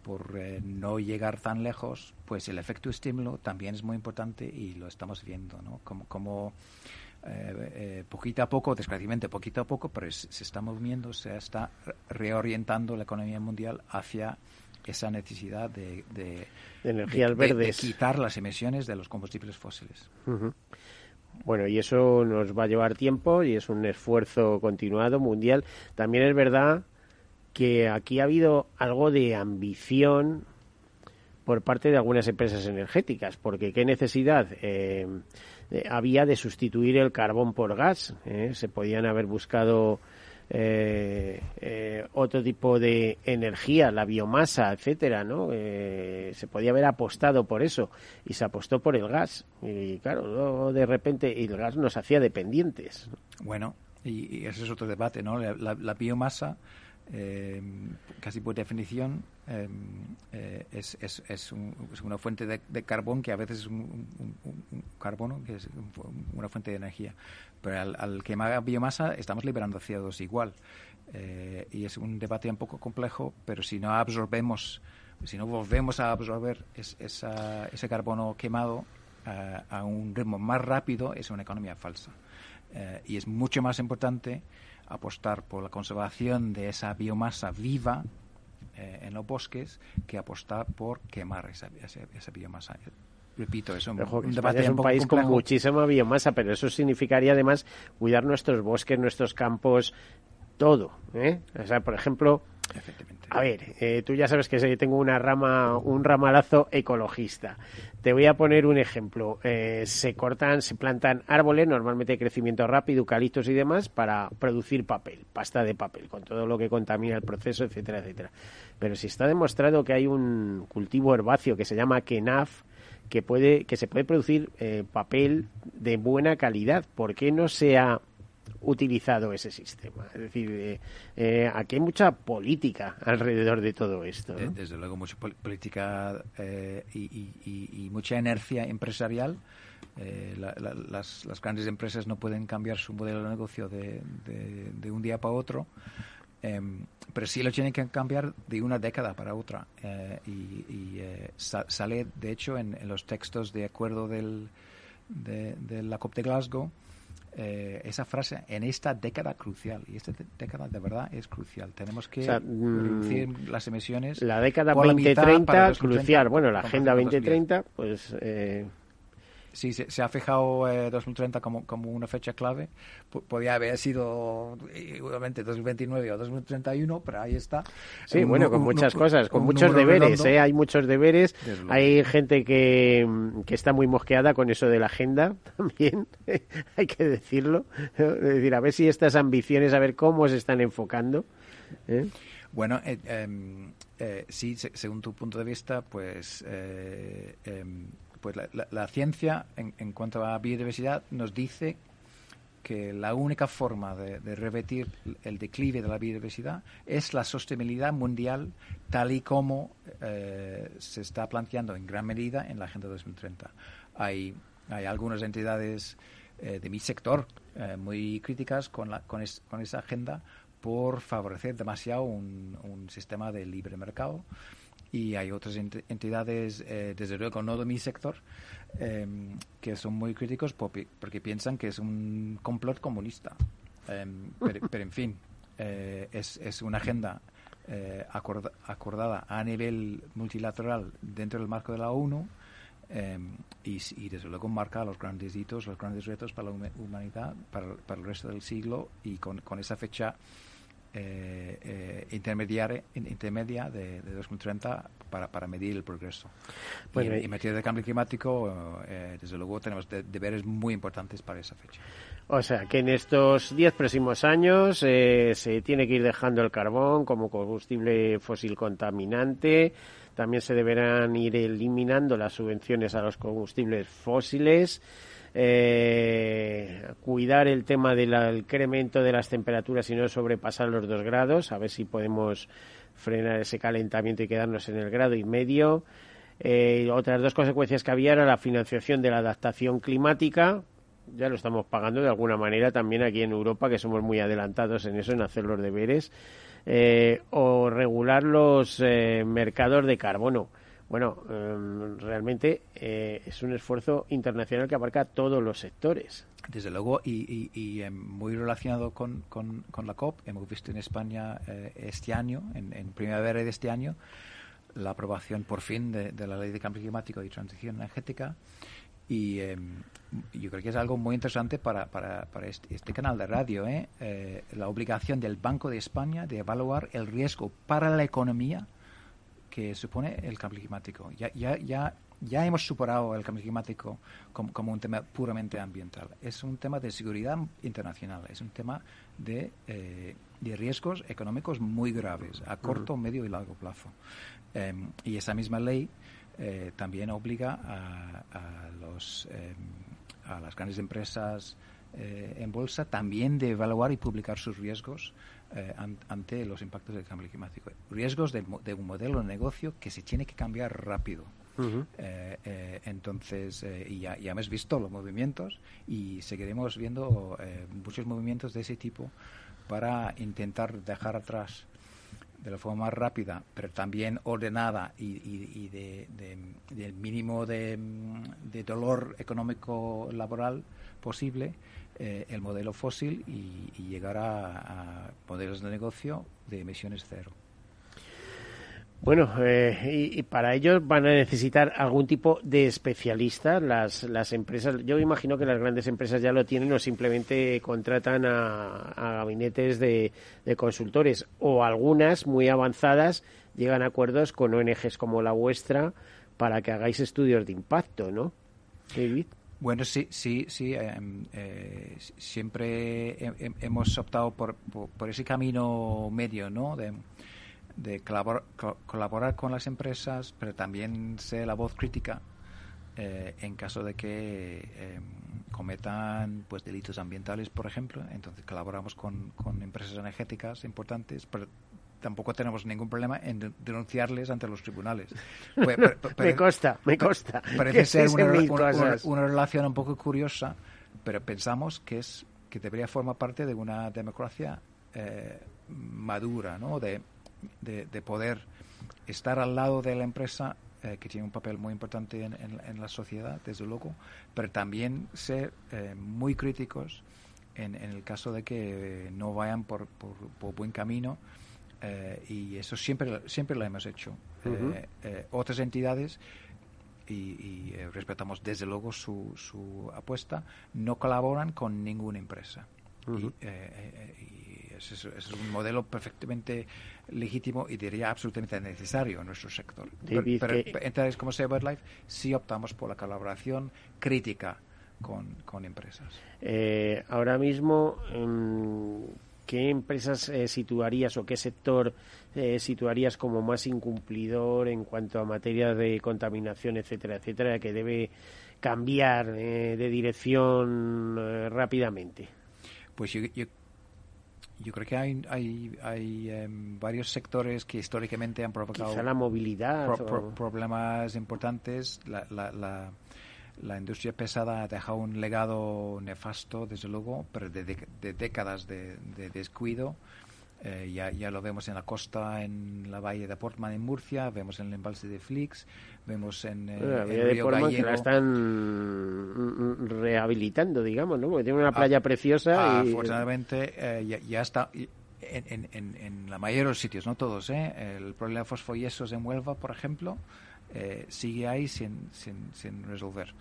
por eh, no llegar tan lejos, pues el efecto estímulo también es muy importante y lo estamos viendo, ¿no? Como, como eh, eh, poquito a poco, desgraciadamente poquito a poco, pero es- se está moviendo, se está re- reorientando la economía mundial hacia esa necesidad de, de,
De energías
de- de- de
verdes.
quitar las emisiones de los combustibles fósiles.
Ujú. Bueno, y eso nos va a llevar tiempo y es un esfuerzo continuado mundial. También es verdad que aquí ha habido algo de ambición por parte de algunas empresas energéticas, porque qué necesidad eh, eh, había de sustituir el carbón por gas. eh? Se podían haber buscado eh, eh, otro tipo de energía, la biomasa, etcétera, ¿no? Eh, se podía haber apostado por eso y se apostó por el gas y claro, de repente el gas nos hacía dependientes.
Bueno, y, ese es otro debate, ¿no? La biomasa, eh, casi por definición, eh, eh, es, es, es, un- es una fuente de, carbón que a veces es un, carbono, que es una fuente de energía. Pero al, al quemar biomasa estamos liberando CO2 igual. Eh, y es un debate un poco complejo, pero si no absorbemos, si no volvemos a absorber es- esa- ese carbono quemado a un ritmo más rápido, es una economía falsa. Eh, y es mucho más importante apostar por la conservación de esa biomasa viva eh, en los bosques que apostar por quemar esa, esa, esa biomasa. Repito, es un,
Ojo,
un debate
es un país con muchísima biomasa, pero eso significaría además cuidar nuestros bosques, nuestros campos, todo. ¿eh? O sea, por ejemplo. A ver, eh, tú ya sabes que tengo una rama, un ramalazo ecologista. Te voy a poner un ejemplo. Eh, se cortan, se plantan árboles, normalmente de crecimiento rápido, eucaliptos y demás, para producir papel, pasta de papel, con todo lo que contamina el proceso, etcétera, etcétera. Pero si está demostrado que hay un cultivo herbáceo que se llama kenaf, que puede, que se puede producir eh, papel de buena calidad, ¿por qué no se ha utilizado ese sistema? Es decir, eh, eh, aquí hay mucha política alrededor de todo esto.
De- desde luego mucha pol- política eh, y, y- mucha inercia empresarial. Eh, la- la- las, las grandes empresas no pueden cambiar su modelo de negocio de, un día para otro, em, pero sí lo tienen que cambiar de una década para otra. Eh, y y, eh, sa- sale, de hecho, en, en los textos de acuerdo del, de, de la COP de Glasgow, eh, esa frase en esta década crucial. Y esta década de verdad es crucial. Tenemos que
O sea, mm,
reducir las emisiones.
La década
por la mitad para
2030,
2030,
crucial. Bueno, la Agenda
relación a
2030, pues eh,
Sí, se, se ha fijado eh, 2030 como, como una fecha clave. Podía haber sido igualmente 2029 o 2031, pero ahí está.
Sí,
Un
bueno, con
un
muchas cosas, con muchos deberes. ¿eh? Hay muchos deberes. Hay gente que, que está muy mosqueada con eso de la agenda también, hay que decirlo. Es decir, a ver si estas ambiciones, a ver cómo se están enfocando. ¿eh?
Bueno, eh, em, eh, sí, se- según tu punto de vista, pues, eh, em, pues la, la- la ciencia en, en cuanto a biodiversidad nos dice que la única forma de, revertir el declive de la biodiversidad es la sostenibilidad mundial tal y como eh, se está planteando en gran medida en la Agenda 2030. Hay, hay algunas entidades eh, de mi sector eh, muy críticas con, la, con, es- con esa agenda por favorecer demasiado un sistema de libre mercado y hay otras entidades, eh, desde luego no de mi sector, em, que son muy críticos porque, piensan que es un complot comunista. Em, pero, en fin, eh, es, es, una agenda eh, acordada a nivel multilateral dentro del marco de la ONU em, y, desde luego marca los grandes hitos, los grandes retos para la humanidad, para, para el resto del siglo y con, con esa fecha eh, eh, intermedia de, de 2030 para, para, medir el progreso. y, en, materia de cambio climático, eh, desde luego, tenemos deberes muy importantes para esa fecha.
O sea, que en estos diez próximos años eh, se tiene que ir dejando el carbón como combustible fósil contaminante. También se deberán ir eliminando las subvenciones a los combustibles fósiles eh, cuidar el tema del incremento de las temperaturas y no sobrepasar los dos grados, a ver si podemos frenar ese calentamiento y quedarnos en el grado y medio. Eh, otras dos consecuencias que había era la financiación de la adaptación climática, ya lo estamos pagando de alguna manera también aquí en Europa, que somos muy adelantados en eso, en hacer los deberes, eh, o regular los eh, mercados de carbono. Bueno, em, realmente eh, es un esfuerzo internacional que abarca todos los sectores.
Desde luego, y, em, muy relacionado con, con, la COP, hemos visto en España eh, este año, en, primavera de este año, la aprobación por fin de, la Ley de Cambio Climático y Transición Energética. Y em, yo creo que es algo muy interesante para, para, este, este, canal de radio, ¿eh? la obligación del Banco de España de evaluar el riesgo para la economía que supone el cambio climático. Ya, ya, ya, ya hemos superado el cambio climático como, un tema puramente ambiental. Es un tema de seguridad internacional, es un tema de, eh, de riesgos económicos muy graves a corto, medio y largo plazo. Em, y esa misma ley eh, también obliga a, a los, em, a las grandes empresas eh, en bolsa también de evaluar y publicar sus riesgos eh, ante los impactos del cambio climático. Riesgos de, un modelo de negocio que se tiene que cambiar rápido. Eh, eh, entonces, y ya, hemos visto los movimientos y seguiremos viendo muchos movimientos de ese tipo para intentar dejar atrás de la forma más rápida, pero también ordenada y, del mínimo de, de dolor económico laboral posible, eh, el modelo fósil y, llegar a, modelos de negocio de emisiones cero.
Bueno, eh, y, para ello van a necesitar algún tipo de especialista las, las empresas. Yo imagino que las grandes empresas ya lo tienen o simplemente contratan a, gabinetes de, consultores o algunas muy avanzadas llegan a acuerdos con ONGs como la vuestra para que hagáis estudios de impacto, ¿no, David?
Bueno, sí, sí, sí. Em, eh, siempre hemos optado por, por, ese camino medio, ¿no? De, de colaborar, con las empresas, pero también ser la voz crítica eh, en caso de que em, cometan pues delitos ambientales, por ejemplo. Entonces colaboramos con, con empresas energéticas importantes, pero tampoco tenemos ningún problema en denunciarles ante los tribunales.
me consta, me consta.
Parece ser una, relación un poco curiosa, pero pensamos que es que debería formar parte de una democracia eh, madura, ¿no? De, de, poder estar al lado de la empresa eh, que tiene un papel muy importante en, la sociedad, desde luego, pero también ser eh, muy críticos en, el caso de que no vayan por, por buen camino eh, y eso siempre, siempre lo hemos hecho. Eh, eh, otras entidades, y, respetamos desde luego su, su, apuesta, no colaboran con ninguna empresa. y, ese es, un modelo perfectamente legítimo y diría absolutamente necesario en nuestro sector. pero, pero entidades como Life sí optamos por la colaboración crítica con, con empresas.
ahora mismo, em, ¿qué empresas eh, situarías o qué sector eh, situarías como más incumplidor en cuanto a materia de contaminación, etcétera, etcétera, que debe cambiar eh, de dirección rápidamente?
Pues yo, yo, creo que hay, hay, hay em, varios sectores que históricamente han provocado
Quizá la movilidad
problemas importantes. la, la la industria pesada ha dejado un legado nefasto, desde luego, pero de, décadas de, descuido Eh, ya, ya lo vemos en la costa, en la bahía de Portman en Murcia, vemos en el embalse de Flix, vemos en, eh,
la
el
bahía de
río
Portman que la están rehabilitando, digamos, ¿no? Porque tiene una playa preciosa y...
Afortunadamente eh, ya, ya está en- en- en la mayoría de los sitios, no todos. ¿eh? El problema de fosfoyesos en Huelva, por ejemplo, eh, sigue ahí sin, sin, sin resolver.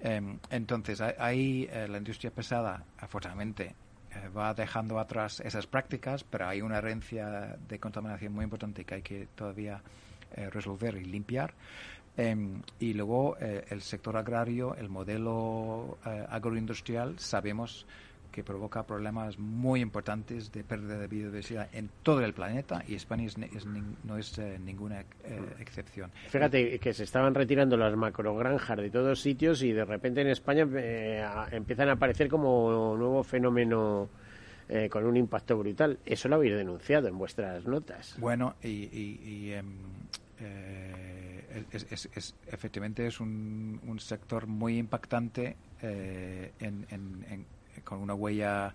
Em, entonces, ahí- eh, la industria pesada, afortunadamente, eh, va dejando atrás esas prácticas, pero hay una herencia de contaminación muy importante que hay que todavía resolver y limpiar. Em, y luego el sector agrario, el modelo agroindustrial, sabemos que provoca problemas muy importantes de pérdida de biodiversidad en todo el planeta y España es es no es eh, ninguna eh, excepción.
Fíjate que se estaban retirando las macrogranjas de todos sitios y de repente en España eh, empiezan a aparecer como nuevo fenómeno eh, con un impacto brutal. Eso lo habéis denunciado en vuestras notas.
Bueno, y, y- y, em, eh, es, es- es- efectivamente es un, un sector muy impactante en- en- en- con una huella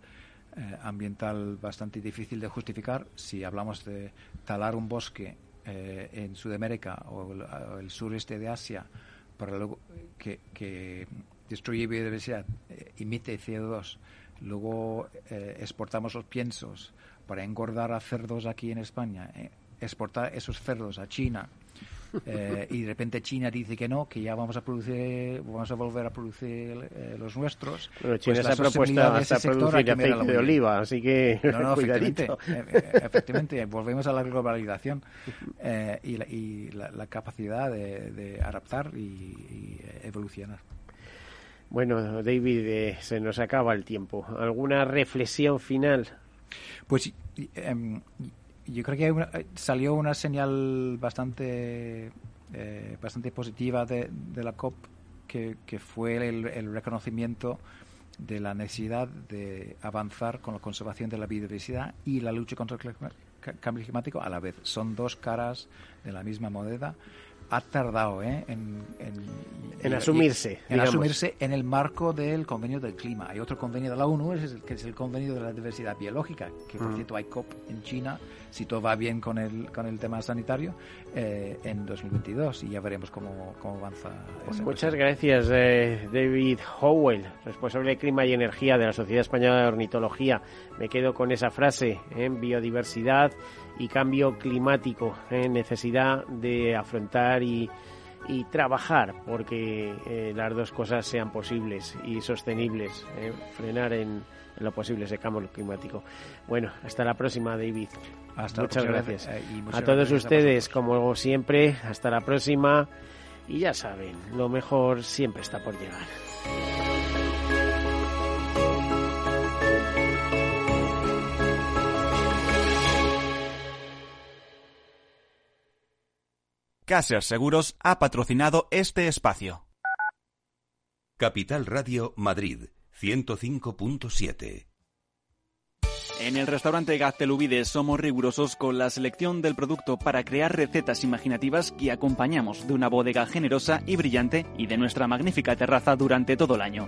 eh, ambiental bastante difícil de justificar. Si hablamos de talar un bosque eh, en Sudamérica o el, sureste de Asia para luego que, que destruye biodiversidad, eh, emite CO2, luego exportamos los piensos para engordar a cerdos aquí en España, exportar esos cerdos a China eh, y de repente China dice que no, que ya vamos a producir, vamos a volver a producir eh, los nuestros.
Bueno, China
pues
se ha propuesto hasta producir aceite de oliva, así que
No, no, efectivamente, eh, efectivamente, volvemos a la globalización eh, y, la, y la- la capacidad de, de adaptar y, y, evolucionar.
Bueno, David, eh, se nos acaba el tiempo. ¿Alguna reflexión final?
Pues em, yo creo que hay una- eh, salió una señal bastante eh, bastante positiva de, de la COP que, que fue el, el reconocimiento de la necesidad de avanzar con la conservación de la biodiversidad y la lucha contra el cambio climático a la vez. Son dos caras de la misma moneda. Ha tardado ¿eh? en, en,
En asumirse,
en
digamos.
asumirse en el marco del convenio del clima. Hay otro convenio de la ONU, es el, que es el convenio de la diversidad biológica, que por
Mm.
cierto hay COP en China, si todo va bien con el, con el tema sanitario, eh, en 2022 y ya veremos cómo, cómo avanza.
Pues
esa
muchas
cuestión.
gracias, eh, David Howell, responsable de Clima y Energía de la Sociedad Española de Ornitología. Me quedo con esa frase, en biodiversidad y cambio climático, en necesidad de afrontar y, y trabajar porque eh, las dos cosas sean posibles y sostenibles, eh, frenar en, en lo posible ese cambio climático. Bueno, hasta la próxima, David.
Hasta la
muchas
próxima
gracias.
eh, muchas
a todos
gracias a
ustedes, como siempre, hasta la próxima. Y ya saben, lo mejor siempre está por llegar.
Caser Seguros ha patrocinado este espacio.
Capital Radio Madrid 105.7.
En el restaurante Gaztelubides somos rigurosos con la selección del producto para crear recetas imaginativas que acompañamos de una bodega generosa y brillante y de nuestra magnífica terraza durante todo el año.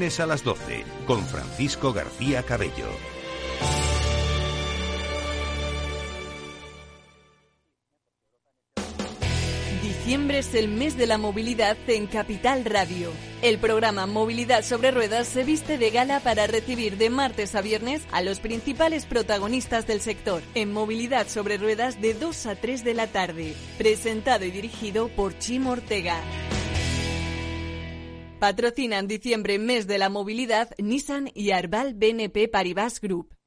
a las 12, con Francisco García Cabello.
Diciembre es el mes de la movilidad en Capital Radio. El programa Movilidad sobre Ruedas se viste de gala para recibir de martes a viernes a los principales protagonistas del sector en Movilidad sobre Ruedas de 2 a 3 de la tarde. Presentado y dirigido por Chim Ortega. Patrocinan diciembre mes de la movilidad Nissan y Arbal BNP Paribas Group.